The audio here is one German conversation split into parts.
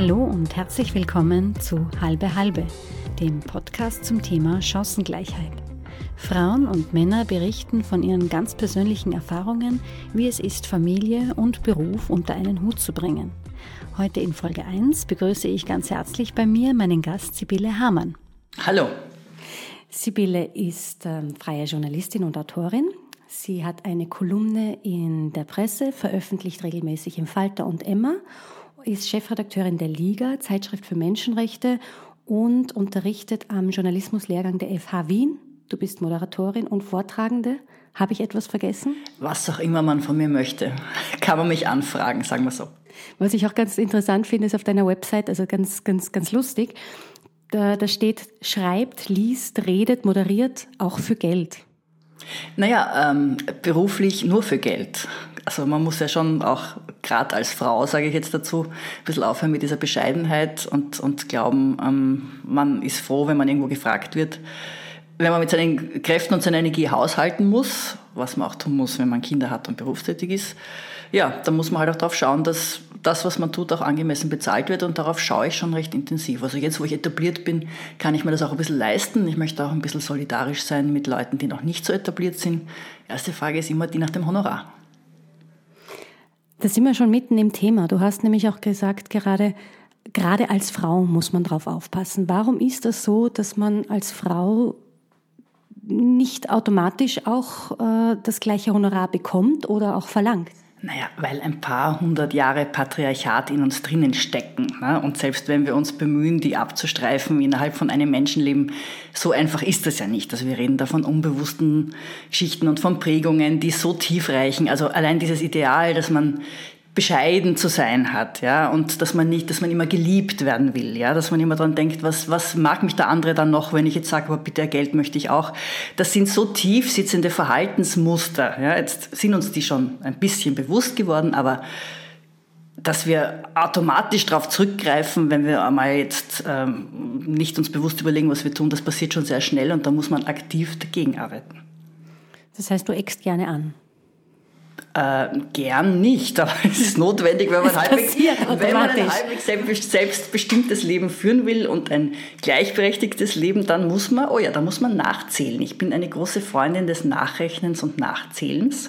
Hallo und herzlich willkommen zu Halbe Halbe, dem Podcast zum Thema Chancengleichheit. Frauen und Männer berichten von ihren ganz persönlichen Erfahrungen, wie es ist, Familie und Beruf unter einen Hut zu bringen. Heute in Folge 1 begrüße ich ganz herzlich bei mir meinen Gast Sibylle Hamann. Hallo. Sibylle ist äh, freie Journalistin und Autorin. Sie hat eine Kolumne in der Presse, veröffentlicht regelmäßig im Falter und Emma, ist Chefredakteurin der Liga, Zeitschrift für Menschenrechte und unterrichtet am Journalismuslehrgang der FH Wien. Du bist Moderatorin und Vortragende. Habe ich etwas vergessen? Was auch immer man von mir möchte, kann man mich anfragen, sagen wir so. Was ich auch ganz interessant finde, ist auf deiner Website, also ganz, ganz, ganz lustig, da, da steht, schreibt, liest, redet, moderiert, auch für Geld. Naja, ähm, beruflich nur für Geld. Also man muss ja schon auch, gerade als Frau, sage ich jetzt dazu, ein bisschen aufhören mit dieser Bescheidenheit und, und glauben, ähm, man ist froh, wenn man irgendwo gefragt wird. Wenn man mit seinen Kräften und seiner Energie haushalten muss, was man auch tun muss, wenn man Kinder hat und berufstätig ist, ja, dann muss man halt auch darauf schauen, dass das, was man tut, auch angemessen bezahlt wird und darauf schaue ich schon recht intensiv. Also jetzt, wo ich etabliert bin, kann ich mir das auch ein bisschen leisten. Ich möchte auch ein bisschen solidarisch sein mit Leuten, die noch nicht so etabliert sind. Erste Frage ist immer die nach dem Honorar. Da sind wir schon mitten im Thema. Du hast nämlich auch gesagt, gerade, gerade als Frau muss man drauf aufpassen. Warum ist das so, dass man als Frau nicht automatisch auch äh, das gleiche Honorar bekommt oder auch verlangt? Naja, weil ein paar hundert Jahre Patriarchat in uns drinnen stecken. Ne? Und selbst wenn wir uns bemühen, die abzustreifen innerhalb von einem Menschenleben, so einfach ist das ja nicht. Also wir reden da von unbewussten Geschichten und von Prägungen, die so tief reichen. Also allein dieses Ideal, dass man bescheiden zu sein hat, ja, und dass man nicht, dass man immer geliebt werden will, ja, dass man immer dran denkt, was, was mag mich der andere dann noch, wenn ich jetzt sage, aber bitte Geld möchte ich auch. Das sind so tief sitzende Verhaltensmuster, ja, jetzt sind uns die schon ein bisschen bewusst geworden, aber dass wir automatisch darauf zurückgreifen, wenn wir einmal jetzt ähm, nicht uns bewusst überlegen, was wir tun, das passiert schon sehr schnell und da muss man aktiv dagegen arbeiten. Das heißt, du eckst gerne an. Äh, gern nicht, aber es ist notwendig, wenn man, halbwegs, wenn man ein halbwegs selbstbestimmtes Leben führen will und ein gleichberechtigtes Leben, dann muss man, oh ja, da muss man nachzählen. Ich bin eine große Freundin des Nachrechnens und Nachzählens.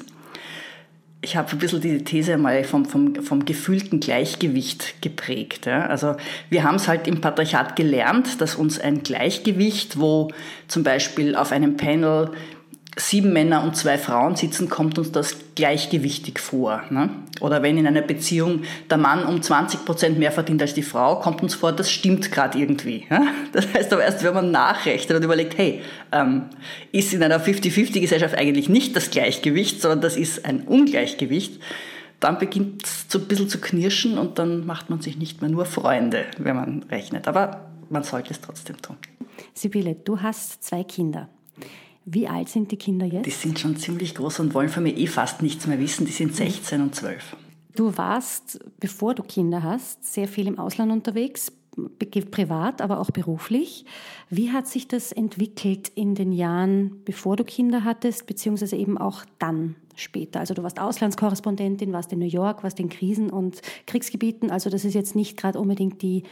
Ich habe ein bisschen diese These mal vom, vom, vom gefühlten Gleichgewicht geprägt. Ja. Also wir haben es halt im Patriarchat gelernt, dass uns ein Gleichgewicht, wo zum Beispiel auf einem Panel sieben Männer und zwei Frauen sitzen, kommt uns das gleichgewichtig vor. Ne? Oder wenn in einer Beziehung der Mann um 20 Prozent mehr verdient als die Frau, kommt uns vor, das stimmt gerade irgendwie. Ja? Das heißt aber erst, wenn man nachrechnet und überlegt, hey, ähm, ist in einer 50-50-Gesellschaft eigentlich nicht das Gleichgewicht, sondern das ist ein Ungleichgewicht, dann beginnt es so ein bisschen zu knirschen und dann macht man sich nicht mehr nur Freunde, wenn man rechnet. Aber man sollte es trotzdem tun. Sibylle, du hast zwei Kinder. Wie alt sind die Kinder jetzt? Die sind schon ziemlich groß und wollen von mir eh fast nichts mehr wissen. Die sind 16 und 12. Du warst, bevor du Kinder hast, sehr viel im Ausland unterwegs, privat, aber auch beruflich. Wie hat sich das entwickelt in den Jahren, bevor du Kinder hattest, beziehungsweise eben auch dann später? Also du warst Auslandskorrespondentin, warst in New York, warst in Krisen- und Kriegsgebieten. Also das ist jetzt nicht gerade unbedingt die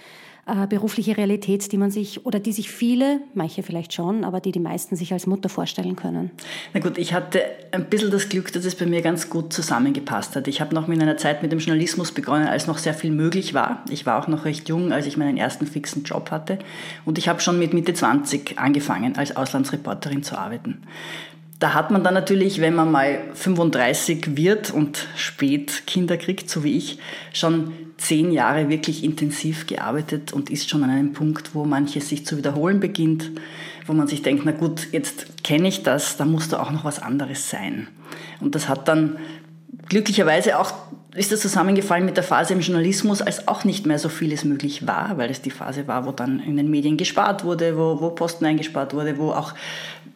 äh, berufliche Realität, die man sich oder die sich viele, manche vielleicht schon, aber die die meisten sich als Mutter vorstellen können? Na gut, ich hatte ein bisschen das Glück, dass es bei mir ganz gut zusammengepasst hat. Ich habe noch in einer Zeit mit dem Journalismus begonnen, als noch sehr viel möglich war. Ich war auch noch recht jung, als ich meinen ersten fixen Job hatte. Und ich habe schon mit Mitte 20 angefangen, als Auslandsreporterin zu arbeiten. Da hat man dann natürlich, wenn man mal 35 wird und spät Kinder kriegt, so wie ich, schon zehn Jahre wirklich intensiv gearbeitet und ist schon an einem Punkt, wo manches sich zu wiederholen beginnt, wo man sich denkt, na gut, jetzt kenne ich das, da muss da auch noch was anderes sein. Und das hat dann glücklicherweise auch ist das zusammengefallen mit der Phase im Journalismus, als auch nicht mehr so vieles möglich war, weil es die Phase war, wo dann in den Medien gespart wurde, wo, wo Posten eingespart wurde, wo auch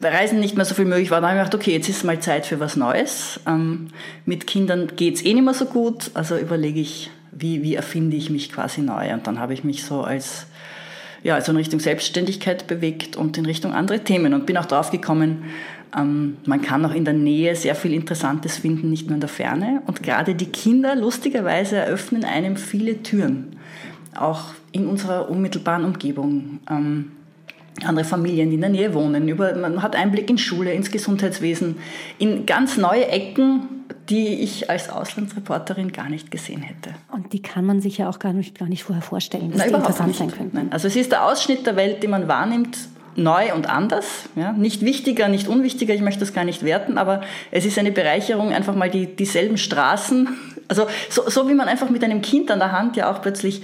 Reisen nicht mehr so viel möglich war. Dann habe ich gedacht, okay, jetzt ist mal Zeit für was Neues. Ähm, mit Kindern geht es eh nicht mehr so gut, also überlege ich, wie, wie erfinde ich mich quasi neu. Und dann habe ich mich so als ja, also in Richtung Selbstständigkeit bewegt und in Richtung andere Themen und bin auch drauf gekommen, ähm, man kann auch in der Nähe sehr viel Interessantes finden, nicht nur in der Ferne. Und gerade die Kinder, lustigerweise, eröffnen einem viele Türen. auch in unserer unmittelbaren Umgebung. Ähm, andere Familien, die in der Nähe wohnen. Über, man hat Einblick in Schule, ins Gesundheitswesen, in ganz neue Ecken, die ich als Auslandsreporterin gar nicht gesehen hätte. Und die kann man sich ja auch gar nicht, gar nicht vorher vorstellen, dass Na, die interessant nicht. sein könnten. Also es ist der Ausschnitt der Welt, den man wahrnimmt, neu und anders. Ja? Nicht wichtiger, nicht unwichtiger, ich möchte das gar nicht werten, aber es ist eine Bereicherung, einfach mal die, dieselben Straßen. Also so, so wie man einfach mit einem Kind an der Hand ja auch plötzlich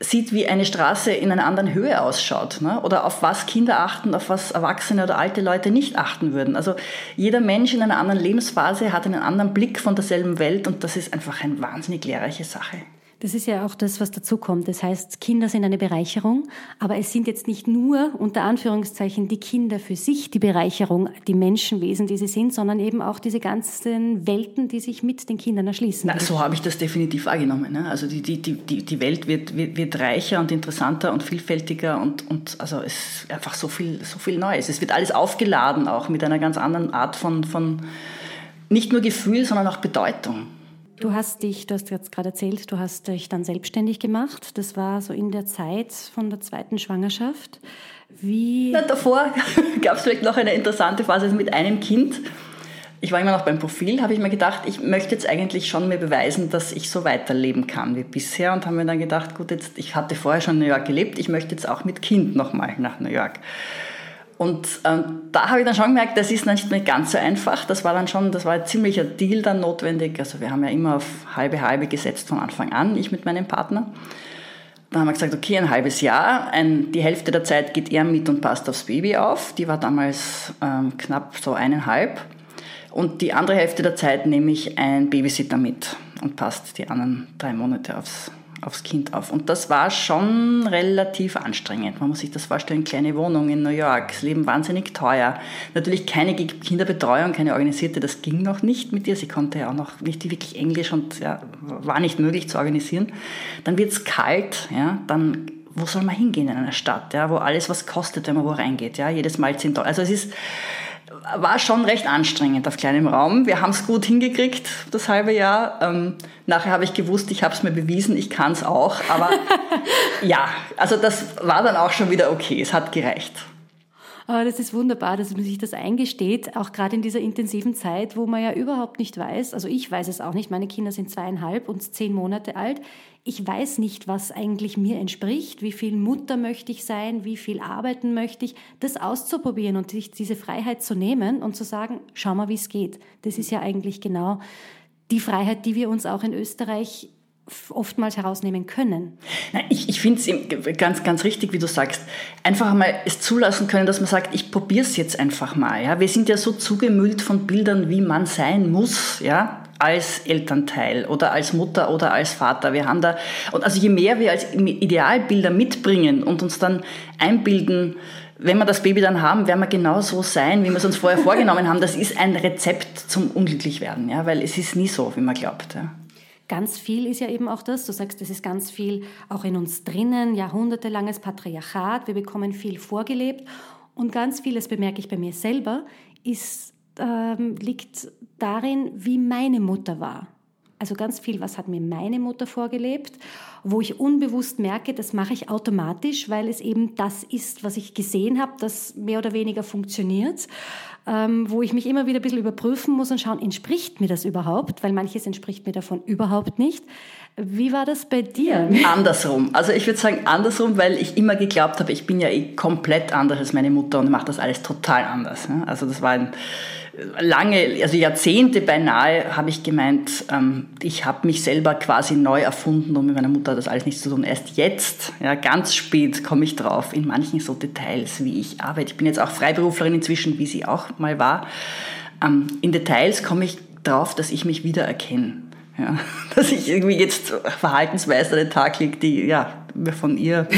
sieht, wie eine Straße in einer anderen Höhe ausschaut. Ne? Oder auf was Kinder achten, auf was Erwachsene oder alte Leute nicht achten würden. Also jeder Mensch in einer anderen Lebensphase hat einen anderen Blick von derselben Welt und das ist einfach eine wahnsinnig lehrreiche Sache. Das ist ja auch das, was dazu kommt. Das heißt, Kinder sind eine Bereicherung, aber es sind jetzt nicht nur unter Anführungszeichen die Kinder für sich die Bereicherung, die Menschenwesen, die sie sind, sondern eben auch diese ganzen Welten, die sich mit den Kindern erschließen. Na, so habe ich das definitiv wahrgenommen. Ne? Also die, die, die, die Welt wird, wird, wird reicher und interessanter und vielfältiger und, und also es ist einfach so viel, so viel Neues. Es wird alles aufgeladen auch mit einer ganz anderen Art von, von nicht nur Gefühl, sondern auch Bedeutung. Du hast dich, du hast jetzt gerade erzählt, du hast dich dann selbstständig gemacht. Das war so in der Zeit von der zweiten Schwangerschaft. Wie? Na, davor gab es vielleicht noch eine interessante Phase mit einem Kind. Ich war immer noch beim Profil, habe ich mir gedacht, ich möchte jetzt eigentlich schon mir beweisen, dass ich so weiterleben kann wie bisher und habe mir dann gedacht, gut, jetzt ich hatte vorher schon in New York gelebt, ich möchte jetzt auch mit Kind nochmal nach New York. Und ähm, da habe ich dann schon gemerkt, das ist nicht mehr ganz so einfach. Das war dann schon, das war ein ziemlicher Deal dann notwendig. Also wir haben ja immer auf halbe halbe gesetzt von Anfang an, ich mit meinem Partner. Dann haben wir gesagt, okay, ein halbes Jahr, ein, die Hälfte der Zeit geht er mit und passt aufs Baby auf. Die war damals ähm, knapp so eineinhalb. Und die andere Hälfte der Zeit nehme ich einen Babysitter mit und passt die anderen drei Monate aufs aufs Kind auf. Und das war schon relativ anstrengend. Man muss sich das vorstellen, kleine Wohnung in New York, das Leben wahnsinnig teuer. Natürlich keine Kinderbetreuung, keine organisierte, das ging noch nicht mit ihr. Sie konnte ja auch noch nicht wirklich Englisch und ja, war nicht möglich zu organisieren. Dann wird es kalt, ja, dann wo soll man hingehen in einer Stadt, ja, wo alles was kostet, wenn man wo reingeht, ja, jedes Mal 10 Dollar. Also es ist war schon recht anstrengend auf kleinem Raum. Wir haben es gut hingekriegt, das halbe Jahr. Ähm, nachher habe ich gewusst, ich habe es mir bewiesen, ich kann es auch. Aber ja, also das war dann auch schon wieder okay. Es hat gereicht. Aber das ist wunderbar, dass man sich das eingesteht, auch gerade in dieser intensiven Zeit, wo man ja überhaupt nicht weiß, also ich weiß es auch nicht, meine Kinder sind zweieinhalb und zehn Monate alt. Ich weiß nicht, was eigentlich mir entspricht, wie viel Mutter möchte ich sein, wie viel arbeiten möchte ich, das auszuprobieren und sich diese Freiheit zu nehmen und zu sagen, schau mal, wie es geht. Das ist ja eigentlich genau die Freiheit, die wir uns auch in Österreich oftmals herausnehmen können. Ich, ich finde es ganz, ganz richtig, wie du sagst, einfach mal es zulassen können, dass man sagt, ich probiere es jetzt einfach mal. Ja? Wir sind ja so zugemüllt von Bildern, wie man sein muss, ja, als Elternteil oder als Mutter oder als Vater. Wir haben da, und also je mehr wir als Idealbilder mitbringen und uns dann einbilden, wenn wir das Baby dann haben, werden wir genau so sein, wie wir es uns vorher vorgenommen haben. Das ist ein Rezept zum Unglücklichwerden, ja, weil es ist nie so, wie man glaubt. Ja. Ganz viel ist ja eben auch das, du sagst, es ist ganz viel auch in uns drinnen, jahrhundertelanges Patriarchat, wir bekommen viel vorgelebt. Und ganz vieles bemerke ich bei mir selber, ist, ähm, liegt darin, wie meine Mutter war. Also ganz viel, was hat mir meine Mutter vorgelebt, wo ich unbewusst merke, das mache ich automatisch, weil es eben das ist, was ich gesehen habe, das mehr oder weniger funktioniert, ähm, wo ich mich immer wieder ein bisschen überprüfen muss und schauen, entspricht mir das überhaupt, weil manches entspricht mir davon überhaupt nicht. Wie war das bei dir? Andersrum. Also ich würde sagen andersrum, weil ich immer geglaubt habe, ich bin ja eh komplett anders als meine Mutter und mache das alles total anders. Also das war ein lange, also Jahrzehnte beinahe, habe ich gemeint, ähm, ich habe mich selber quasi neu erfunden und mit meiner Mutter hat das alles nichts zu tun. Erst jetzt, ja, ganz spät komme ich drauf, in manchen so Details, wie ich arbeite. Ich bin jetzt auch Freiberuflerin inzwischen, wie sie auch mal war. Ähm, in Details komme ich drauf, dass ich mich wiedererkenne. Ja, dass ich irgendwie jetzt Verhaltensweisen an den Tag lege, die ja, von ihr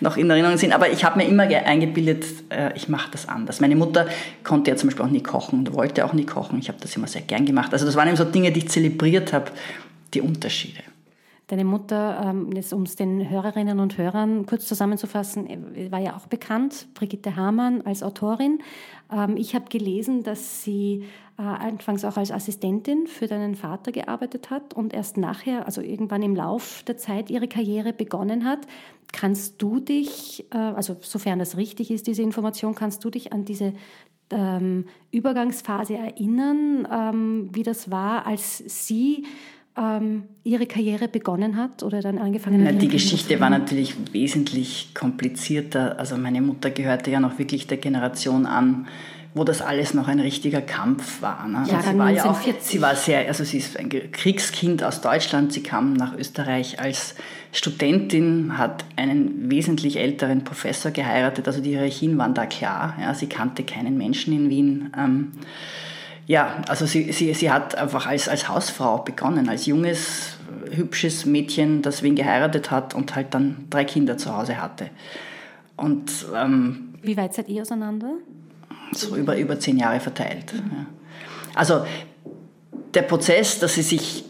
noch in Erinnerung sind. Aber ich habe mir immer eingebildet, äh, ich mache das anders. Meine Mutter konnte ja zum Beispiel auch nie kochen und wollte auch nie kochen. Ich habe das immer sehr gern gemacht. Also das waren eben so Dinge, die ich zelebriert habe, die Unterschiede. Deine Mutter, ähm, um es den Hörerinnen und Hörern kurz zusammenzufassen, äh, war ja auch bekannt, Brigitte Hamann als Autorin. Ähm, ich habe gelesen, dass sie äh, anfangs auch als Assistentin für deinen Vater gearbeitet hat und erst nachher, also irgendwann im Lauf der Zeit, ihre Karriere begonnen hat. Kannst du dich, äh, also sofern das richtig ist, diese Information, kannst du dich an diese ähm, Übergangsphase erinnern, wie das war, als sie ähm, ihre Karriere begonnen hat oder dann angefangen hat? die Geschichte war natürlich wesentlich komplizierter. Also meine Mutter gehörte ja noch wirklich der Generation an, wo das alles noch ein richtiger Kampf war. Ne? Ja, sie war ja auch, sie war sehr, also sie ist ein Kriegskind aus Deutschland. Sie kam nach Österreich als Studentin, hat einen wesentlich älteren Professor geheiratet. Also die Hierarchien waren da klar. Ja? Sie kannte keinen Menschen in Wien. Ähm, ja, also sie, sie, sie hat einfach als, als Hausfrau begonnen, als junges, hübsches Mädchen, das wen geheiratet hat und halt dann drei Kinder zu Hause hatte. Und, ähm, Wie weit seid ihr auseinander? So über, über zehn Jahre verteilt. Ja. Also der Prozess, dass sie sich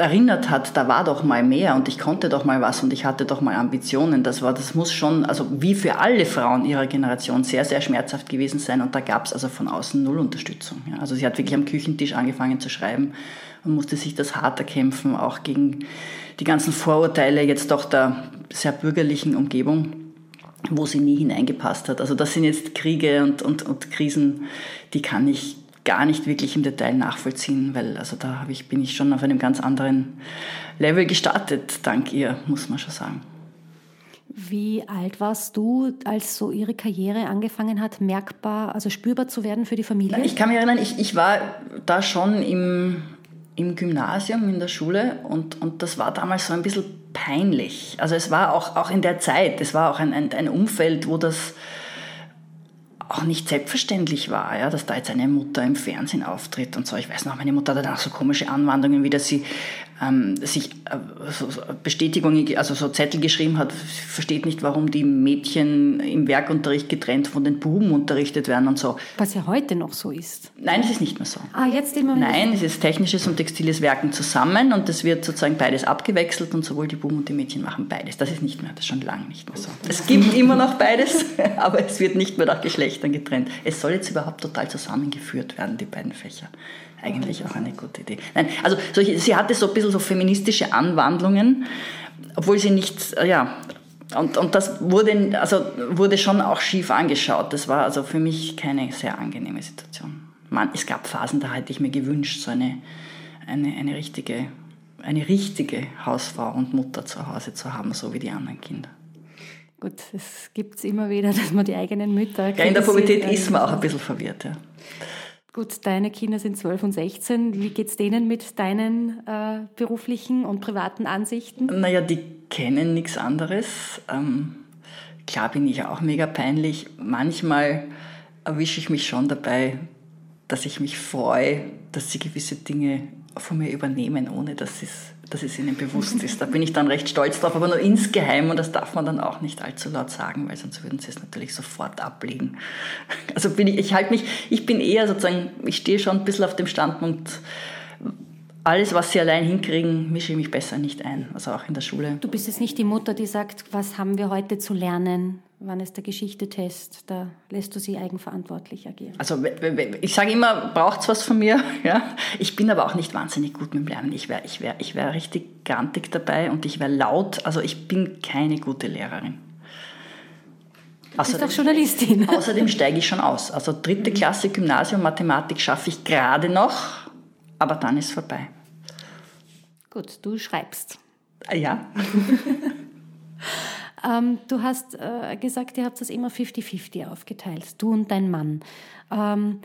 erinnert hat, da war doch mal mehr und ich konnte doch mal was und ich hatte doch mal Ambitionen. Das war, das muss schon, also wie für alle Frauen ihrer Generation sehr, sehr schmerzhaft gewesen sein und da gab es also von außen null Unterstützung. Ja. Also sie hat wirklich am Küchentisch angefangen zu schreiben und musste sich das hart erkämpfen, auch gegen die ganzen Vorurteile jetzt doch der sehr bürgerlichen Umgebung wo sie nie hineingepasst hat. Also das sind jetzt Kriege und, und, und Krisen, die kann ich gar nicht wirklich im Detail nachvollziehen, weil also da ich, bin ich schon auf einem ganz anderen Level gestartet, dank ihr, muss man schon sagen. Wie alt warst du, als so ihre Karriere angefangen hat, merkbar, also spürbar zu werden für die Familie? Ich kann mich erinnern, ich, ich war da schon im, im Gymnasium, in der Schule und, und das war damals so ein bisschen peinlich. Also es war auch, auch in der Zeit, es war auch ein, ein, ein Umfeld, wo das auch nicht selbstverständlich war, ja, dass da jetzt eine Mutter im Fernsehen auftritt und so. Ich weiß noch, meine Mutter hat dann auch so komische Anwandlungen, wie dass sie ähm, sich äh, so, Bestätigungen, also so Zettel geschrieben hat, versteht nicht, warum die Mädchen im Werkunterricht getrennt von den Buben unterrichtet werden und so. Was ja heute noch so ist. Nein, es ist nicht mehr so. Ah, jetzt immer Nein, es ist technisches und textiles Werken zusammen und es wird sozusagen beides abgewechselt und sowohl die Buben und die Mädchen machen beides. Das ist nicht mehr, das ist schon lange nicht mehr so. Es gibt immer noch beides, aber es wird nicht mehr nach Geschlechtern getrennt. Es soll jetzt überhaupt total zusammengeführt werden, die beiden Fächer eigentlich auch eine gute Idee. Nein, also solche, sie hatte so ein bisschen so feministische Anwandlungen, obwohl sie nicht, äh, ja, und, und das wurde, also wurde schon auch schief angeschaut. Das war also für mich keine sehr angenehme Situation. Man, es gab Phasen, da hätte ich mir gewünscht, so eine, eine, eine, richtige, eine richtige Hausfrau und Mutter zu Hause zu haben, so wie die anderen Kinder. Gut, es gibt es immer wieder, dass man die eigenen Mütter. Ja, in der Pubertät ist man auch ein bisschen verwirrt, ja. Gut, deine Kinder sind 12 und 16. Wie geht es denen mit deinen äh, beruflichen und privaten Ansichten? Naja, die kennen nichts anderes. Ähm, klar bin ich auch mega peinlich. Manchmal erwische ich mich schon dabei, dass ich mich freue, dass sie gewisse Dinge von mir übernehmen, ohne dass es dass es ihnen bewusst ist. Da bin ich dann recht stolz drauf, aber nur insgeheim und das darf man dann auch nicht allzu laut sagen, weil sonst würden sie es natürlich sofort ablegen. Also bin ich, ich halte mich, ich bin eher sozusagen, ich stehe schon ein bisschen auf dem Standpunkt, alles, was sie allein hinkriegen, mische ich mich besser nicht ein, also auch in der Schule. Du bist jetzt nicht die Mutter, die sagt, was haben wir heute zu lernen, wann ist der Geschichte-Test, da lässt du sie eigenverantwortlich agieren. Also ich sage immer, braucht es was von mir, ja. Ich bin aber auch nicht wahnsinnig gut mit dem Lernen. Ich wäre ich wär, ich wär richtig grantig dabei und ich wäre laut, also ich bin keine gute Lehrerin. Du bist auch Journalistin. Außerdem steige ich schon aus. Also dritte Klasse Gymnasium Mathematik schaffe ich gerade noch aber dann ist vorbei. Gut, du schreibst. Ja. ähm, du hast äh, gesagt, ihr habt das immer 50-50 aufgeteilt, du und dein Mann. Ähm,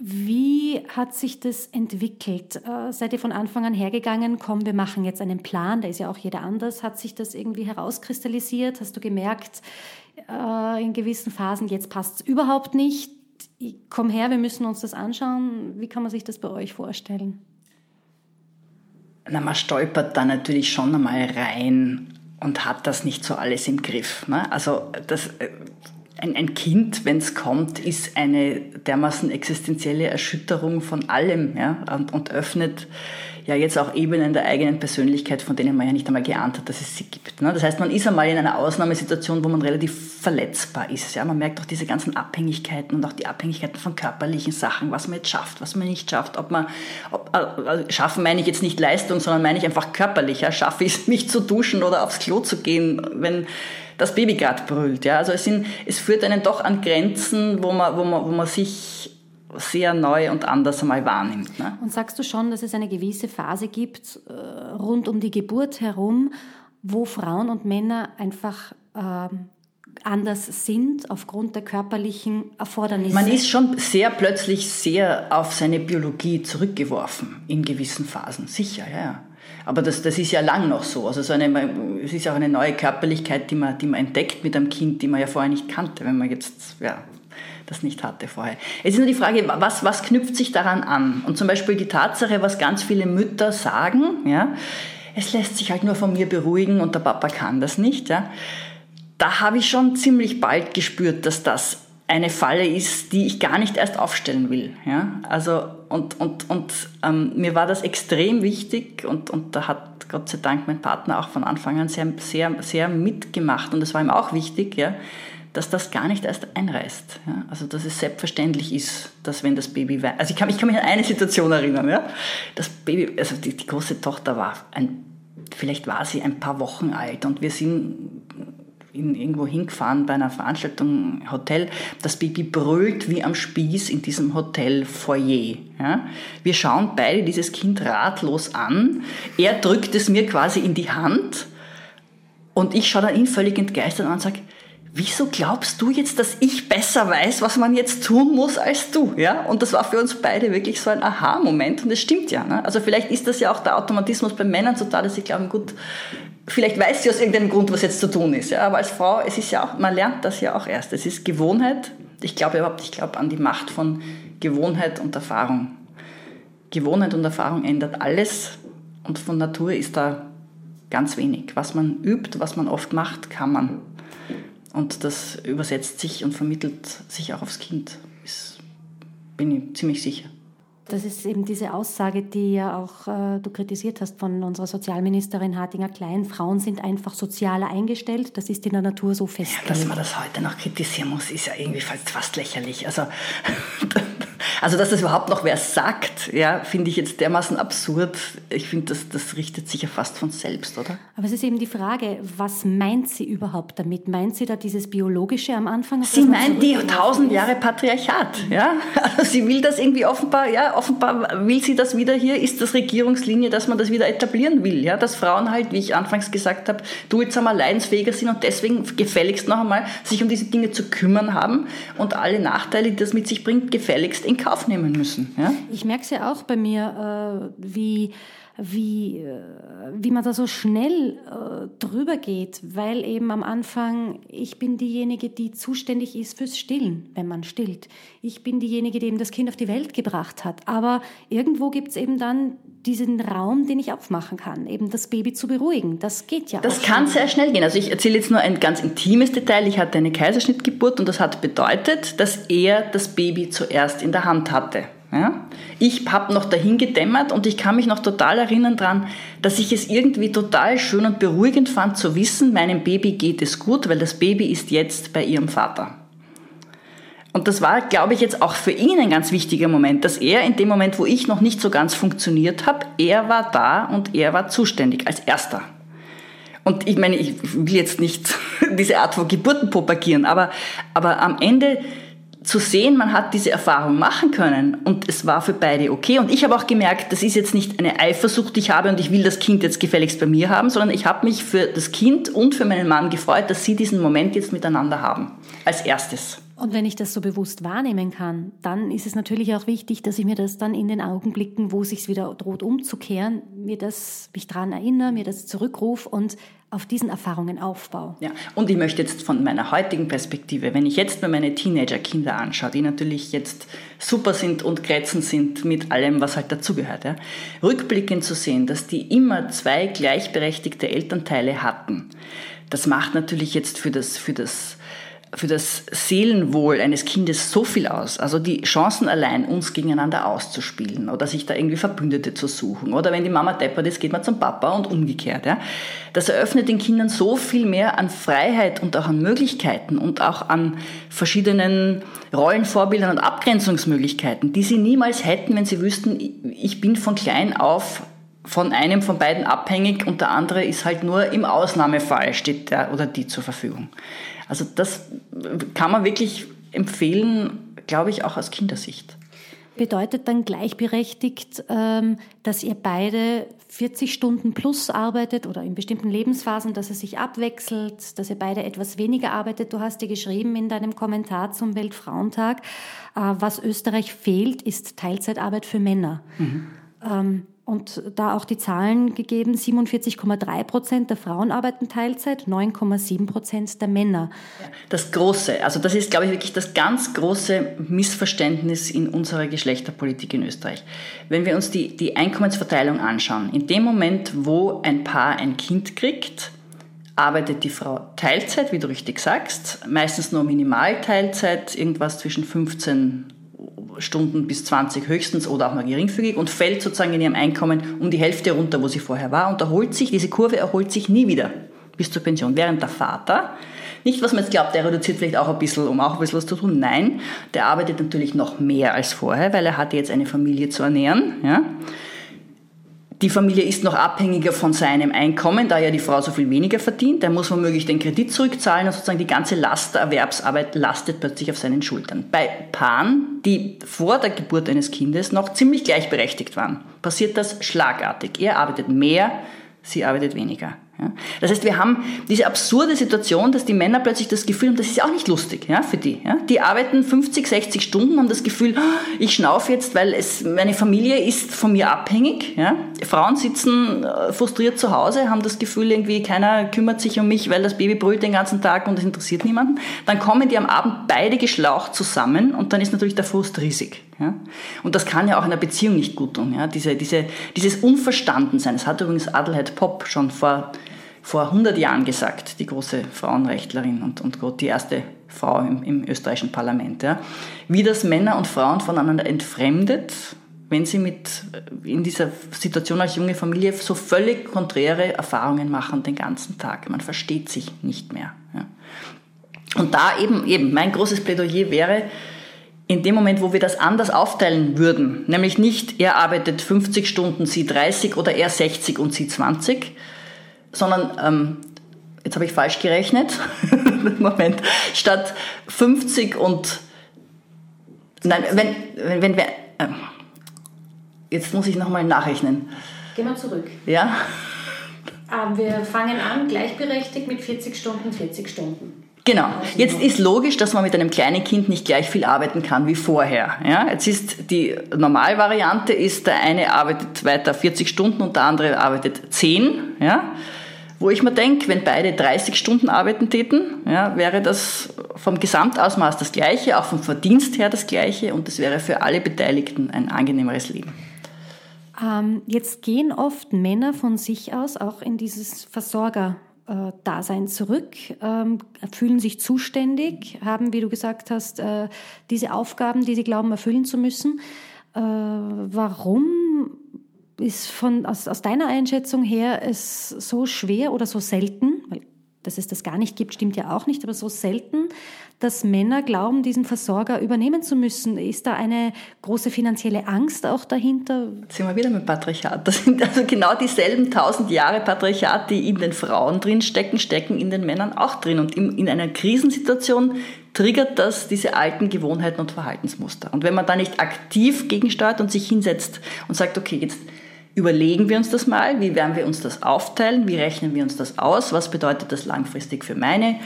wie hat sich das entwickelt? Äh, seid ihr von Anfang an hergegangen, komm, wir machen jetzt einen Plan, da ist ja auch jeder anders. Hat sich das irgendwie herauskristallisiert? Hast du gemerkt, äh, in gewissen Phasen, jetzt passt es überhaupt nicht? komm her, wir müssen uns das anschauen. Wie kann man sich das bei euch vorstellen? Na, man stolpert da natürlich schon einmal rein und hat das nicht so alles im Griff. Ne? Also das, äh, ein, ein Kind, wenn es kommt, ist eine dermaßen existenzielle Erschütterung von allem ja? und, und öffnet ja jetzt auch Ebenen der eigenen Persönlichkeit, von denen man ja nicht einmal geahnt hat, dass es sie gibt. Ne? Das heißt, man ist einmal in einer Ausnahmesituation, wo man relativ verletzbar ist. Ja? Man merkt auch diese ganzen Abhängigkeiten und auch die Abhängigkeiten von körperlichen Sachen, was man jetzt schafft, was man nicht schafft. Ob man, ob, also schaffen meine ich jetzt nicht Leistung, sondern meine ich einfach körperlich. Ja? Schaffe ich es, mich zu duschen oder aufs Klo zu gehen, wenn das Baby gerade brüllt. Ja? Also es, sind, es führt einen doch an Grenzen, wo man, wo man, wo man sich sehr neu und anders einmal wahrnimmt. Ne? Und sagst du schon, dass es eine gewisse Phase gibt äh, rund um die Geburt herum, wo Frauen und Männer einfach äh, anders sind aufgrund der körperlichen Erfordernisse? Man ist schon sehr plötzlich sehr auf seine Biologie zurückgeworfen in gewissen Phasen, sicher, ja. Aber das, das ist ja lang noch so. Also so eine, es ist auch eine neue Körperlichkeit, die man, die man entdeckt mit einem Kind, die man ja vorher nicht kannte, wenn man jetzt ja, das nicht hatte vorher. Es ist nur die Frage, was, was knüpft sich daran an? Und zum Beispiel die Tatsache, was ganz viele Mütter sagen, ja, es lässt sich halt nur von mir beruhigen und der Papa kann das nicht. Ja. Da habe ich schon ziemlich bald gespürt, dass das eine Falle ist, die ich gar nicht erst aufstellen will. Ja? Also, und und, und ähm, mir war das extrem wichtig und, und da hat Gott sei Dank mein Partner auch von Anfang an sehr, sehr, sehr mitgemacht und es war ihm auch wichtig, ja, dass das gar nicht erst einreißt. Ja? Also dass es selbstverständlich ist, dass wenn das Baby weint. Also ich kann, ich kann mich an eine Situation erinnern. Ja? Das Baby, also die, die große Tochter war ein, vielleicht war sie ein paar Wochen alt und wir sind in, irgendwo hingefahren bei einer Veranstaltung, Hotel. Das Baby brüllt wie am Spieß in diesem Hotelfoyer. Ja? Wir schauen beide dieses Kind ratlos an. Er drückt es mir quasi in die Hand und ich schaue dann ihn völlig entgeistert an und sage, wieso glaubst du jetzt, dass ich besser weiß, was man jetzt tun muss als du? Ja? Und das war für uns beide wirklich so ein Aha-Moment und es stimmt ja. Ne? Also vielleicht ist das ja auch der Automatismus bei Männern so da, dass sie glauben, gut, vielleicht weiß sie aus irgendeinem Grund, was jetzt zu tun ist. Ja? Aber als Frau, es ist ja auch, man lernt das ja auch erst. Es ist Gewohnheit. Ich glaube überhaupt, ich glaube an die Macht von Gewohnheit und Erfahrung. Gewohnheit und Erfahrung ändert alles und von Natur ist da ganz wenig. Was man übt, was man oft macht, kann man. Und das übersetzt sich und vermittelt sich auch aufs Kind. Das bin ich ziemlich sicher. Das ist eben diese Aussage, die ja auch äh, du kritisiert hast von unserer Sozialministerin Hartinger Klein. Frauen sind einfach sozialer eingestellt. Das ist in der Natur so festgelegt. Ja, dass man das heute noch kritisieren muss, ist ja irgendwie fast, fast lächerlich. Also Also, dass das überhaupt noch wer sagt, ja, finde ich jetzt dermaßen absurd. Ich finde, das, das richtet sich ja fast von selbst, oder? Aber es ist eben die Frage, was meint sie überhaupt damit? Meint sie da dieses Biologische am Anfang? Sie meint die tausend Jahre Patriarchat, ja. Also sie will das irgendwie offenbar, ja, offenbar will sie das wieder hier, ist das Regierungslinie, dass man das wieder etablieren will, ja. Dass Frauen halt, wie ich anfangs gesagt habe, du jetzt einmal leidensfähiger sind und deswegen gefälligst noch einmal sich um diese Dinge zu kümmern haben und alle Nachteile, die das mit sich bringt, gefälligst in Kauf aufnehmen müssen. Ja? Ich merke es ja auch bei mir, äh, wie wie, äh, wie man da so schnell äh, drüber geht, weil eben am Anfang ich bin diejenige, die zuständig ist fürs Stillen, wenn man stillt. Ich bin diejenige, die eben das Kind auf die Welt gebracht hat. Aber irgendwo gibt es eben dann diesen Raum, den ich aufmachen kann, eben das Baby zu beruhigen. Das geht ja. Das kann sehr schnell gehen. Also ich erzähle jetzt nur ein ganz intimes Detail. Ich hatte eine Kaiserschnittgeburt und das hat bedeutet, dass er das Baby zuerst in der Hand hatte. Ja? Ich habe noch dahin gedämmert und ich kann mich noch total erinnern daran, dass ich es irgendwie total schön und beruhigend fand zu wissen, meinem Baby geht es gut, weil das Baby ist jetzt bei ihrem Vater. Und das war, glaube ich, jetzt auch für ihn ein ganz wichtiger Moment, dass er in dem Moment, wo ich noch nicht so ganz funktioniert habe, er war da und er war zuständig als Erster. Und ich meine, ich will jetzt nicht diese Art von Geburten propagieren, aber, aber am Ende zu sehen, man hat diese Erfahrung machen können und es war für beide okay. Und ich habe auch gemerkt, das ist jetzt nicht eine Eifersucht, die ich habe und ich will das Kind jetzt gefälligst bei mir haben, sondern ich habe mich für das Kind und für meinen Mann gefreut, dass sie diesen Moment jetzt miteinander haben. Als erstes. Und wenn ich das so bewusst wahrnehmen kann, dann ist es natürlich auch wichtig, dass ich mir das dann in den Augenblicken, wo es sich wieder droht umzukehren, mir das, mich daran erinnere, mir das zurückrufe und auf diesen Erfahrungen aufbaue. Ja, und ich möchte jetzt von meiner heutigen Perspektive, wenn ich jetzt mir meine Teenager-Kinder anschaue, die natürlich jetzt super sind und grätzen sind mit allem, was halt dazugehört, ja, rückblickend zu sehen, dass die immer zwei gleichberechtigte Elternteile hatten, das macht natürlich jetzt für das, für das für das Seelenwohl eines Kindes so viel aus. Also die Chancen allein, uns gegeneinander auszuspielen oder sich da irgendwie Verbündete zu suchen. Oder wenn die Mama deppert ist, geht man zum Papa und umgekehrt. Ja. Das eröffnet den Kindern so viel mehr an Freiheit und auch an Möglichkeiten und auch an verschiedenen Rollenvorbildern und Abgrenzungsmöglichkeiten, die sie niemals hätten, wenn sie wüssten, ich bin von klein auf von einem von beiden abhängig und der andere ist halt nur im Ausnahmefall steht der oder die zur Verfügung. Also das kann man wirklich empfehlen, glaube ich, auch aus Kindersicht. Bedeutet dann gleichberechtigt, ähm, dass ihr beide 40 Stunden plus arbeitet oder in bestimmten Lebensphasen, dass es sich abwechselt, dass ihr beide etwas weniger arbeitet. Du hast dir geschrieben in deinem Kommentar zum Weltfrauentag, äh, was Österreich fehlt, ist Teilzeitarbeit für Männer. Mhm. Ähm, und da auch die Zahlen gegeben, 47,3 Prozent der Frauen arbeiten Teilzeit, 9,7 Prozent der Männer. Das Große, also das ist, glaube ich, wirklich das ganz große Missverständnis in unserer Geschlechterpolitik in Österreich. Wenn wir uns die, die Einkommensverteilung anschauen, in dem Moment, wo ein Paar ein Kind kriegt, arbeitet die Frau Teilzeit, wie du richtig sagst, meistens nur Minimalteilzeit, irgendwas zwischen 15 Stunden bis 20 höchstens oder auch mal geringfügig und fällt sozusagen in ihrem Einkommen um die Hälfte runter, wo sie vorher war. Und erholt sich, diese Kurve erholt sich nie wieder bis zur Pension. Während der Vater, nicht was man jetzt glaubt, der reduziert vielleicht auch ein bisschen, um auch ein bisschen was zu tun, nein, der arbeitet natürlich noch mehr als vorher, weil er hatte jetzt eine Familie zu ernähren, ja die Familie ist noch abhängiger von seinem Einkommen, da ja die Frau so viel weniger verdient. Er muss womöglich den Kredit zurückzahlen und sozusagen die ganze Last der Erwerbsarbeit lastet plötzlich auf seinen Schultern. Bei Paaren, die vor der Geburt eines Kindes noch ziemlich gleichberechtigt waren, passiert das schlagartig. Er arbeitet mehr, sie arbeitet weniger. Ja. Das heißt, wir haben diese absurde Situation, dass die Männer plötzlich das Gefühl haben, das ist ja auch nicht lustig ja, für die. Ja. Die arbeiten 50, 60 Stunden, haben das Gefühl, oh, ich schnaufe jetzt, weil es, meine Familie ist von mir abhängig. Ja. Frauen sitzen äh, frustriert zu Hause, haben das Gefühl, irgendwie keiner kümmert sich um mich, weil das Baby brüllt den ganzen Tag und es interessiert niemanden. Dann kommen die am Abend beide geschlaucht zusammen und dann ist natürlich der Frust riesig. Ja. Und das kann ja auch in einer Beziehung nicht gut tun. Ja. Diese, diese, dieses Unverstandensein, das hat übrigens Adelheid Popp schon vor vor 100 Jahren gesagt, die große Frauenrechtlerin und, und die erste Frau im, im österreichischen Parlament. Ja. Wie das Männer und Frauen voneinander entfremdet, wenn sie mit, in dieser Situation als junge Familie so völlig konträre Erfahrungen machen den ganzen Tag. Man versteht sich nicht mehr. Ja. Und da eben, eben, mein großes Plädoyer wäre, in dem Moment, wo wir das anders aufteilen würden, nämlich nicht er arbeitet 50 Stunden, sie 30 oder er 60 und sie 20, sondern ähm, jetzt habe ich falsch gerechnet. Moment, statt 50 und nein, wenn, wenn, wenn wir, äh, jetzt muss ich nochmal nachrechnen. Gehen wir zurück. Ja. Ähm, wir fangen an, gleichberechtigt mit 40 Stunden, 40 Stunden. Genau. Jetzt ist logisch, dass man mit einem kleinen Kind nicht gleich viel arbeiten kann wie vorher. Ja, jetzt ist die Normalvariante ist, der eine arbeitet weiter 40 Stunden und der andere arbeitet 10. Ja. Wo ich mir denke, wenn beide 30 Stunden arbeiten täten, ja, wäre das vom Gesamtausmaß das Gleiche, auch vom Verdienst her das Gleiche und es wäre für alle Beteiligten ein angenehmeres Leben. Ähm, jetzt gehen oft Männer von sich aus auch in dieses Versorger-Dasein zurück, ähm, fühlen sich zuständig, haben, wie du gesagt hast, äh, diese Aufgaben, die sie glauben erfüllen zu müssen. Äh, warum ist von, aus, aus deiner Einschätzung her es so schwer oder so selten, weil dass es das gar nicht gibt, stimmt ja auch nicht, aber so selten, dass Männer glauben, diesen Versorger übernehmen zu müssen. Ist da eine große finanzielle Angst auch dahinter? Jetzt sind wir wieder mit Patriarchat. Das sind also genau dieselben tausend Jahre Patriarchat, die in den Frauen drin stecken, stecken in den Männern auch drin. Und in einer Krisensituation triggert das diese alten Gewohnheiten und Verhaltensmuster. Und wenn man da nicht aktiv gegensteuert und sich hinsetzt und sagt, okay, jetzt überlegen wir uns das mal, wie werden wir uns das aufteilen, wie rechnen wir uns das aus, was bedeutet das langfristig für meine,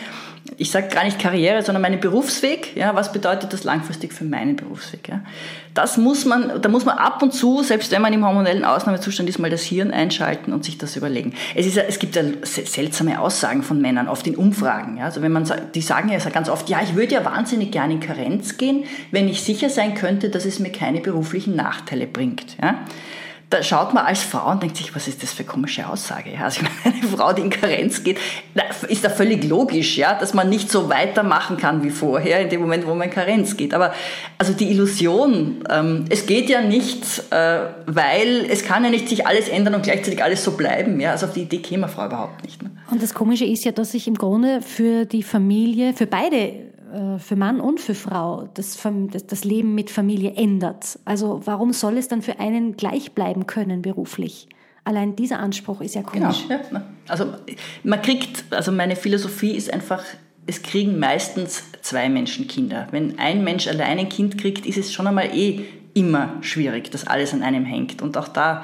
ich sage gar nicht Karriere, sondern meinen Berufsweg, ja, was bedeutet das langfristig für meinen Berufsweg. Ja. Das muss man, da muss man ab und zu, selbst wenn man im hormonellen Ausnahmezustand ist, mal das Hirn einschalten und sich das überlegen. Es, ist, es gibt ja seltsame Aussagen von Männern, oft in Umfragen. Ja. Also wenn man, die sagen ja ganz oft, ja, ich würde ja wahnsinnig gerne in Karenz gehen, wenn ich sicher sein könnte, dass es mir keine beruflichen Nachteile bringt. Ja. Da schaut man als Frau und denkt sich, was ist das für eine komische Aussage? Ja, also eine Frau, die in Karenz geht, ist da völlig logisch, ja, dass man nicht so weitermachen kann wie vorher, in dem Moment, wo man in Karenz geht. Aber also die Illusion, ähm, es geht ja nicht, äh, weil es kann ja nicht sich alles ändern und gleichzeitig alles so bleiben. Ja, also auf die Idee käme Frau überhaupt nicht. Ne? Und das Komische ist ja, dass sich im Grunde für die Familie, für beide für Mann und für Frau das, das Leben mit Familie ändert. Also warum soll es dann für einen gleich bleiben können beruflich? Allein dieser Anspruch ist ja komisch. Genau, ja. Also man kriegt, also meine Philosophie ist einfach, es kriegen meistens zwei Menschen Kinder. Wenn ein Mensch allein ein Kind kriegt, ist es schon einmal eh immer schwierig, dass alles an einem hängt. Und auch da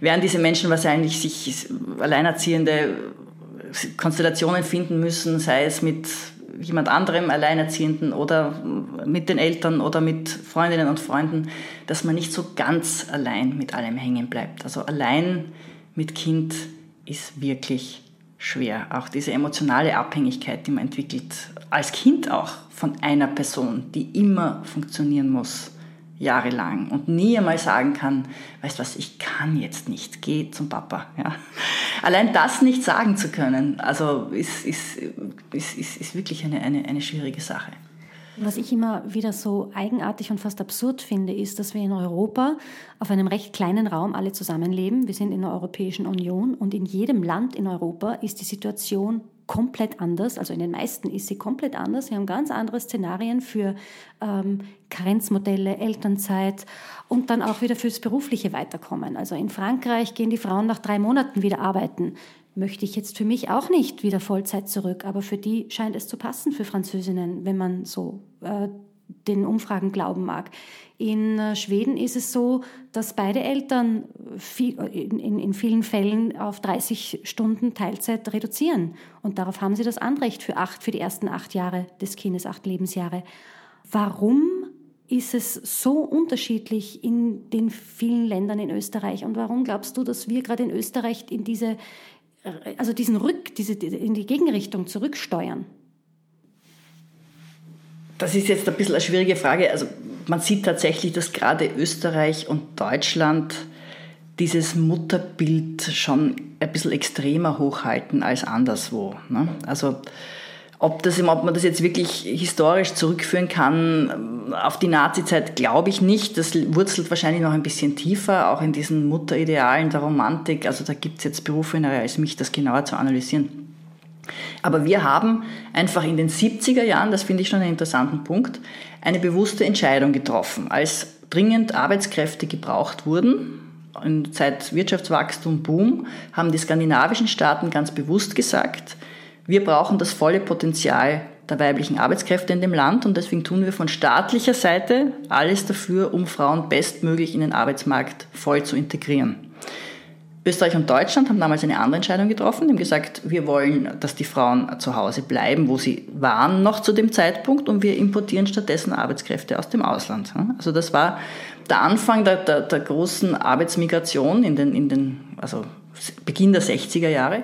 werden diese Menschen wahrscheinlich sich alleinerziehende Konstellationen finden müssen, sei es mit jemand anderem, Alleinerziehenden oder mit den Eltern oder mit Freundinnen und Freunden, dass man nicht so ganz allein mit allem hängen bleibt. Also allein mit Kind ist wirklich schwer. Auch diese emotionale Abhängigkeit, die man entwickelt, als Kind auch von einer Person, die immer funktionieren muss jahrelang und nie einmal sagen kann, weißt was, ich kann jetzt nicht, geh zum Papa. Ja. Allein das nicht sagen zu können, also ist, ist, ist, ist, ist wirklich eine, eine, eine schwierige Sache. Was ich immer wieder so eigenartig und fast absurd finde, ist, dass wir in Europa auf einem recht kleinen Raum alle zusammenleben. Wir sind in der Europäischen Union und in jedem Land in Europa ist die Situation komplett anders. Also in den meisten ist sie komplett anders. Sie haben ganz andere Szenarien für ähm, Karenzmodelle, Elternzeit und dann auch wieder fürs berufliche Weiterkommen. Also in Frankreich gehen die Frauen nach drei Monaten wieder arbeiten. Möchte ich jetzt für mich auch nicht wieder Vollzeit zurück, aber für die scheint es zu passen, für Französinnen, wenn man so äh, den Umfragen glauben mag. In äh, Schweden ist es so, dass beide Eltern viel, in, in, vielen Fällen auf 30 Stunden Teilzeit reduzieren. Und darauf haben sie das Anrecht für, acht, für die ersten acht Jahre des Kindes, acht Lebensjahre. Warum ist es so unterschiedlich in den vielen Ländern in Österreich? Und warum glaubst du, dass wir gerade in Österreich in diese, also diesen Rück, diese, in die Gegenrichtung zurücksteuern? Das ist jetzt ein bisschen eine schwierige Frage. Also man sieht tatsächlich, dass gerade Österreich und Deutschland dieses Mutterbild schon ein bisschen extremer hochhalten als anderswo. Ne? Also ob, das, ob man das jetzt wirklich historisch zurückführen kann auf die Nazizeit, glaube ich nicht. Das wurzelt wahrscheinlich noch ein bisschen tiefer, auch in diesen Mutteridealen der Romantik. Also da gibt es jetzt Berufenere als mich, das genauer zu analysieren. Aber wir haben einfach in den 70er Jahren, das finde ich schon einen interessanten Punkt, eine bewusste Entscheidung getroffen. Als dringend Arbeitskräfte gebraucht wurden, seit Wirtschaftswachstum Boom, haben die skandinavischen Staaten ganz bewusst gesagt, wir brauchen das volle Potenzial der weiblichen Arbeitskräfte in dem Land und deswegen tun wir von staatlicher Seite alles dafür, um Frauen bestmöglich in den Arbeitsmarkt voll zu integrieren. Österreich und Deutschland haben damals eine andere Entscheidung getroffen. Die haben gesagt, wir wollen, dass die Frauen zu Hause bleiben, wo sie waren noch zu dem Zeitpunkt und wir importieren stattdessen Arbeitskräfte aus dem Ausland. Also das war der Anfang der, der, der großen Arbeitsmigration in den, in den, also Beginn der 60er Jahre,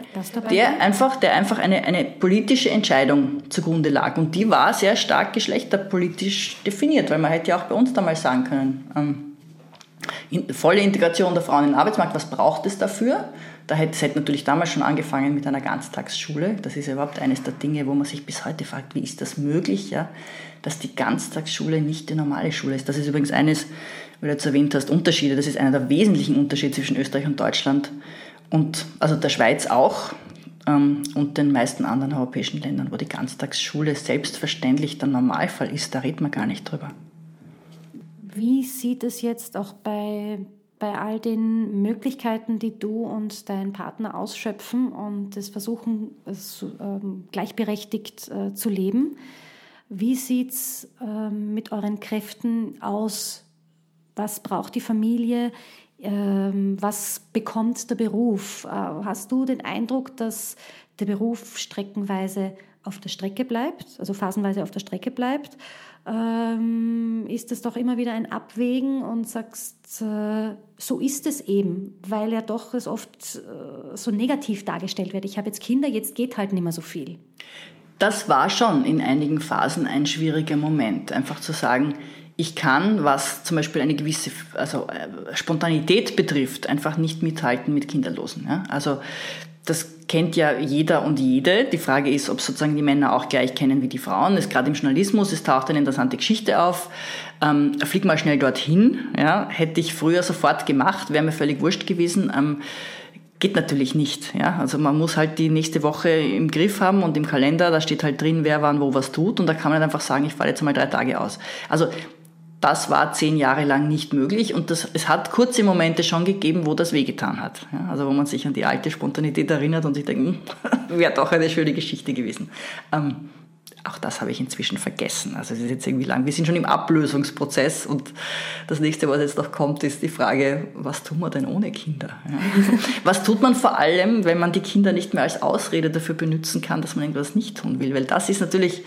der einfach, der einfach eine, eine politische Entscheidung zugrunde lag. Und die war sehr stark geschlechterpolitisch definiert, weil man hätte ja auch bei uns damals sagen können, ähm, volle Integration der Frauen in den Arbeitsmarkt, was braucht es dafür? Da hätte es natürlich damals schon angefangen mit einer Ganztagsschule. Das ist ja überhaupt eines der Dinge, wo man sich bis heute fragt, wie ist das möglich, ja, dass die Ganztagsschule nicht die normale Schule ist. Das ist übrigens eines, weil du jetzt erwähnt hast, Unterschiede. Das ist einer der wesentlichen Unterschiede zwischen Österreich und Deutschland und also der Schweiz auch ähm, und den meisten anderen europäischen Ländern, wo die Ganztagsschule selbstverständlich der Normalfall ist. Da redet man gar nicht drüber. Wie sieht es jetzt auch bei, bei all den Möglichkeiten, die du und dein Partner ausschöpfen und es versuchen, es, ähm, gleichberechtigt äh, zu leben? Wie sieht es äh, mit euren Kräften aus? Was braucht die Familie? Ähm, was bekommt der Beruf? Äh, hast du den Eindruck, dass der Beruf streckenweise auf der Strecke bleibt, also phasenweise auf der Strecke bleibt? Ähm, ist es doch immer wieder ein Abwägen und sagst, äh, so ist es eben, weil ja doch es oft äh, so negativ dargestellt wird. Ich habe jetzt Kinder, jetzt geht halt nicht mehr so viel. Das war schon in einigen Phasen ein schwieriger Moment, einfach zu sagen, ich kann, was zum Beispiel eine gewisse also, äh, Spontanität betrifft, einfach nicht mithalten mit Kinderlosen. Ja? Also das kennt ja jeder und jede. Die Frage ist, ob sozusagen die Männer auch gleich kennen wie die Frauen. ist gerade im Journalismus, es taucht eine interessante Geschichte auf. Ähm, flieg mal schnell dorthin. Ja? Hätte ich früher sofort gemacht, wäre mir völlig wurscht gewesen. Ähm, geht natürlich nicht. Ja? Also man muss halt die nächste Woche im Griff haben und im Kalender, da steht halt drin, wer wann wo was tut und da kann man nicht einfach sagen, ich fahre jetzt mal drei Tage aus. Also das war zehn Jahre lang nicht möglich und das, es hat kurze Momente schon gegeben, wo das wehgetan hat. Ja, also wo man sich an die alte Spontanität erinnert und sich denkt, hm, wäre doch eine schöne Geschichte gewesen. Ähm, auch das habe ich inzwischen vergessen. Also es ist jetzt irgendwie lang. Wir sind schon im Ablösungsprozess und das nächste, was jetzt noch kommt, ist die Frage, was tun wir denn ohne Kinder? Ja. Was tut man vor allem, wenn man die Kinder nicht mehr als Ausrede dafür benutzen kann, dass man irgendwas nicht tun will? Weil das ist natürlich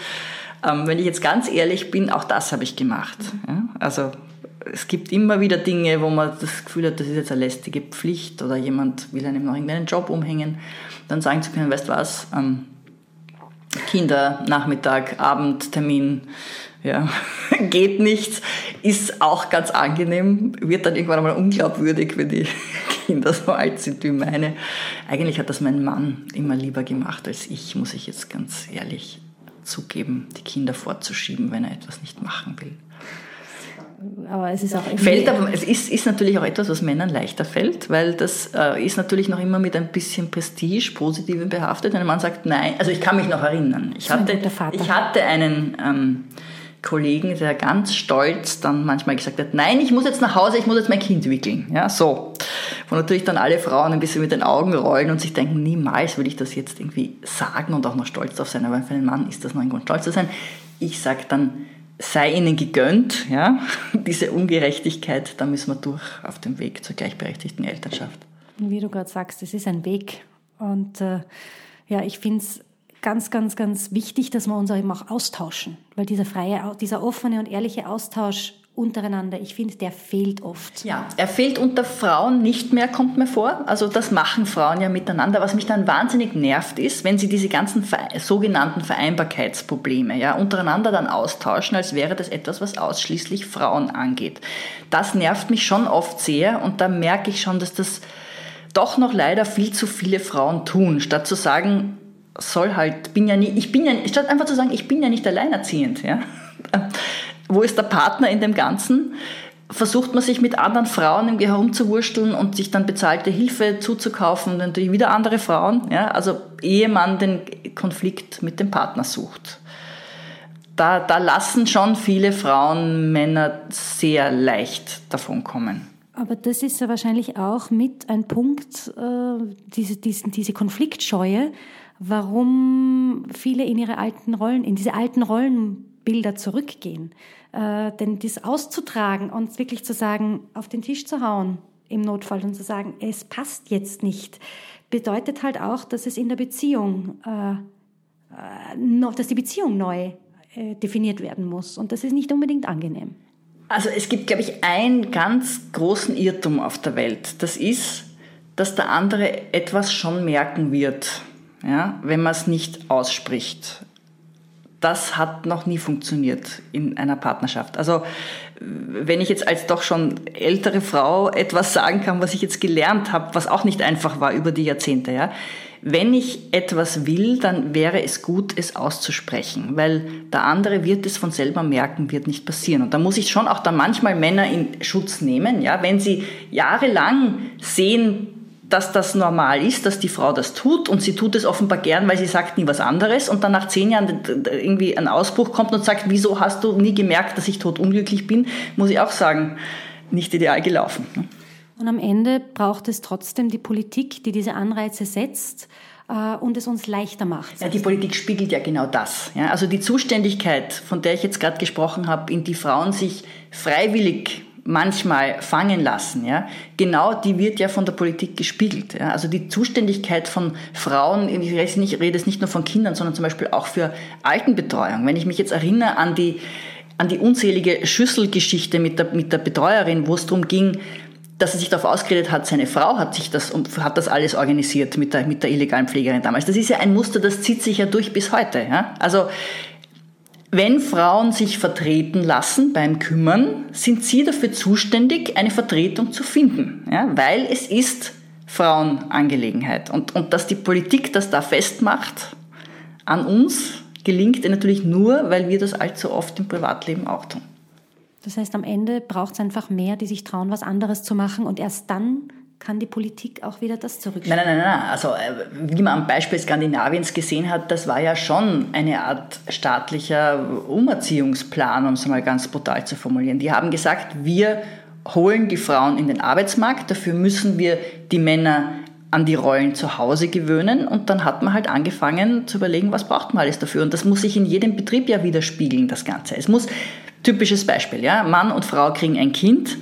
ähm, wenn ich jetzt ganz ehrlich bin, auch das habe ich gemacht. Ja? Also es gibt immer wieder Dinge, wo man das Gefühl hat, das ist jetzt eine lästige Pflicht oder jemand will einem noch irgendeinen Job umhängen, dann sagen zu können, weißt du was, ähm, Kinder, Nachmittag, Abend, Termin, ja, geht nichts, ist auch ganz angenehm, wird dann irgendwann einmal unglaubwürdig, wenn die Kinder so alt sind wie meine. Eigentlich hat das mein Mann immer lieber gemacht als ich, muss ich jetzt ganz ehrlich zugeben, die Kinder vorzuschieben, wenn er etwas nicht machen will. Aber es ist auch fällt aber es ist, ist natürlich auch etwas, was Männern leichter fällt, weil das äh, ist natürlich noch immer mit ein bisschen Prestige, positivem behaftet. Wenn ein Mann sagt nein, also ich kann mich noch erinnern, ich hatte, ich hatte einen ähm, Kollegen, der ganz stolz dann manchmal gesagt hat, nein, ich muss jetzt nach Hause, ich muss jetzt mein Kind wickeln. Ja, so. Wo natürlich dann alle Frauen ein bisschen mit den Augen rollen und sich denken, niemals würde ich das jetzt irgendwie sagen und auch noch stolz drauf sein. Aber für einen Mann ist das noch ein Grund, stolz zu sein. Ich sage dann, sei ihnen gegönnt, ja, diese Ungerechtigkeit, da müssen wir durch auf dem Weg zur gleichberechtigten Elternschaft. Wie du gerade sagst, es ist ein Weg. Und äh, ja, ich finde es ganz, ganz, ganz wichtig, dass wir uns eben auch austauschen, weil dieser freie, dieser offene und ehrliche Austausch untereinander, ich finde, der fehlt oft. Ja, er fehlt unter Frauen nicht mehr, kommt mir vor. Also das machen Frauen ja miteinander. Was mich dann wahnsinnig nervt ist, wenn sie diese ganzen sogenannten Vereinbarkeitsprobleme ja, untereinander dann austauschen, als wäre das etwas, was ausschließlich Frauen angeht. Das nervt mich schon oft sehr und da merke ich schon, dass das doch noch leider viel zu viele Frauen tun, statt zu sagen, soll halt, bin ja nicht, ich bin ja, statt einfach zu sagen, ich bin ja nicht alleinerziehend, ja. Wo ist der Partner in dem Ganzen? Versucht man sich mit anderen Frauen irgendwie herumzuwursteln und sich dann bezahlte Hilfe zuzukaufen, natürlich wieder andere Frauen, ja. Also ehe man den Konflikt mit dem Partner sucht. Da, da lassen schon viele Frauen Männer sehr leicht davon kommen. Aber das ist ja wahrscheinlich auch mit ein Punkt, äh, diese, diese, diese Konfliktscheue, warum viele in ihre alten Rollen, in diese alten Rollenbilder zurückgehen. Äh, denn das auszutragen und wirklich zu sagen, auf den Tisch zu hauen im Notfall und zu sagen, es passt jetzt nicht, bedeutet halt auch, dass es in der Beziehung, äh, äh dass die Beziehung neu äh, definiert werden muss. Und das ist nicht unbedingt angenehm. Also es gibt, glaube ich, einen ganz großen Irrtum auf der Welt. Das ist, dass der andere etwas schon merken wird ja, wenn man es nicht ausspricht. Das hat noch nie funktioniert in einer Partnerschaft. Also wenn ich jetzt als doch schon ältere Frau etwas sagen kann, was ich jetzt gelernt habe, was auch nicht einfach war über die Jahrzehnte, ja. Wenn ich etwas will, dann wäre es gut, es auszusprechen, weil der andere wird es von selber merken, wird nicht passieren. Und da muss ich schon auch dann manchmal Männer in Schutz nehmen, ja. Wenn sie jahrelang sehen, dass das normal ist, dass die Frau das tut und sie tut es offenbar gern, weil sie sagt nie was anderes und dann nach zehn Jahren irgendwie ein Ausbruch kommt und sagt, wieso hast du nie gemerkt, dass ich tot unglücklich bin, muss ich auch sagen, nicht ideal gelaufen. Ne? Und am Ende braucht es trotzdem die Politik, die diese Anreize setzt äh, und es uns leichter macht. Ja, die Politik spiegelt ja genau das. Ja? Also die Zuständigkeit, von der ich jetzt gerade gesprochen habe, in die Frauen sich freiwillig manchmal fangen lassen, ja, genau die wird ja von der Politik gespiegelt. Ja. Also die Zuständigkeit von Frauen, ich rede, nicht, ich rede jetzt nicht nur von Kindern, sondern zum Beispiel auch für Altenbetreuung. Wenn ich mich jetzt erinnere an die, an die unzählige Schüsselgeschichte mit der, mit der Betreuerin, wo es darum ging, dass er sich darauf ausgeredet hat, seine Frau hat sich das, hat das alles organisiert mit der, mit der illegalen Pflegerin damals. Das ist ja ein Muster, das zieht sich ja durch bis heute. Ja? Also wenn Frauen sich vertreten lassen beim Kümmern, sind sie dafür zuständig, eine Vertretung zu finden, ja, weil es ist Frauenangelegenheit. Und, und dass die Politik das da festmacht, an uns gelingt natürlich nur, weil wir das allzu oft im Privatleben auch tun. Das heißt, am Ende braucht es einfach mehr, die sich trauen, was anderes zu machen und erst dann kann die Politik auch wieder das zurückstellen. Nein, nein, nein, nein. Also äh, wie man am Beispiel Skandinaviens gesehen hat, das war ja schon eine Art staatlicher Umerziehungsplan, um es mal ganz brutal zu formulieren. Die haben gesagt, wir holen die Frauen in den Arbeitsmarkt, dafür müssen wir die Männer an die Rollen zu Hause gewöhnen und dann hat man halt angefangen zu überlegen, was braucht man alles dafür und das muss sich in jedem Betrieb ja widerspiegeln, das Ganze. Es muss, typisches Beispiel, ja, Mann und Frau kriegen ein Kind,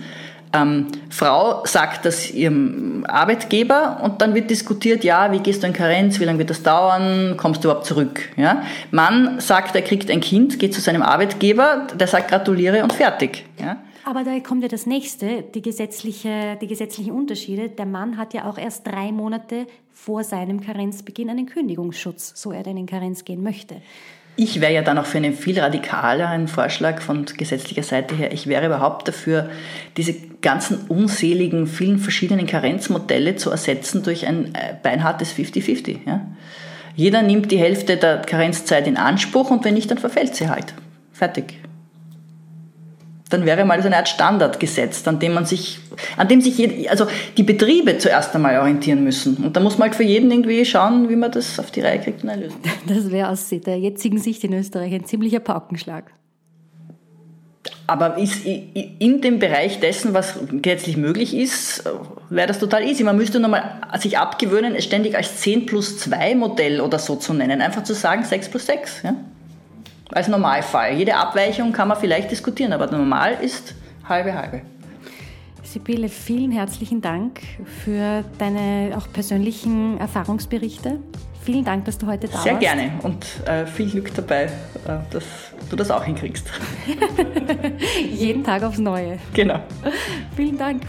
ähm, Frau sagt das ihrem Arbeitgeber und dann wird diskutiert, ja, wie gehst du in Karenz, wie lange wird das dauern, kommst du überhaupt zurück? Ja? Mann sagt, er kriegt ein Kind, geht zu seinem Arbeitgeber, der sagt gratuliere und fertig. Ja? Aber da kommt ja das nächste, die, gesetzliche, die gesetzlichen Unterschiede. Der Mann hat ja auch erst drei Monate vor seinem Karenzbeginn einen Kündigungsschutz, so er denn in Karenz gehen möchte. Ich wäre ja dann auch für einen viel radikaleren Vorschlag von gesetzlicher Seite her. Ich wäre überhaupt dafür, diese ganzen unseligen, vielen verschiedenen Karenzmodelle zu ersetzen durch ein äh, beinhartes 50-50. Ja? Jeder nimmt die Hälfte der Karenzzeit in Anspruch und wenn nicht, dann verfällt sie halt. Fertig dann wäre mal so eine Art Standard gesetzt, an dem man sich, an dem sich jed, also die Betriebe zuerst einmal orientieren müssen. Und da muss man halt für jeden irgendwie schauen, wie man das auf die Reihe kriegt und löst. Das wäre aus der jetzigen Sicht in Österreich ein ziemlicher Paukenschlag. Aber ist in dem Bereich dessen, was gesetzlich möglich ist, wäre das total easy. Man müsste nochmal sich abgewöhnen, es ständig als 10 plus 2 Modell oder so zu nennen. Einfach zu sagen 6 plus 6. Ja? Als Normalfall. Jede Abweichung kann man vielleicht diskutieren, aber normal ist halbe halbe. Sibylle, vielen herzlichen Dank für deine auch persönlichen Erfahrungsberichte. Vielen Dank, dass du heute da Sehr warst. Sehr gerne und äh, viel Glück dabei, äh, dass du das auch hinkriegst. Jeden Tag aufs Neue. Genau. Vielen Dank.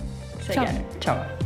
Sehr Ciao. gerne. Ciao.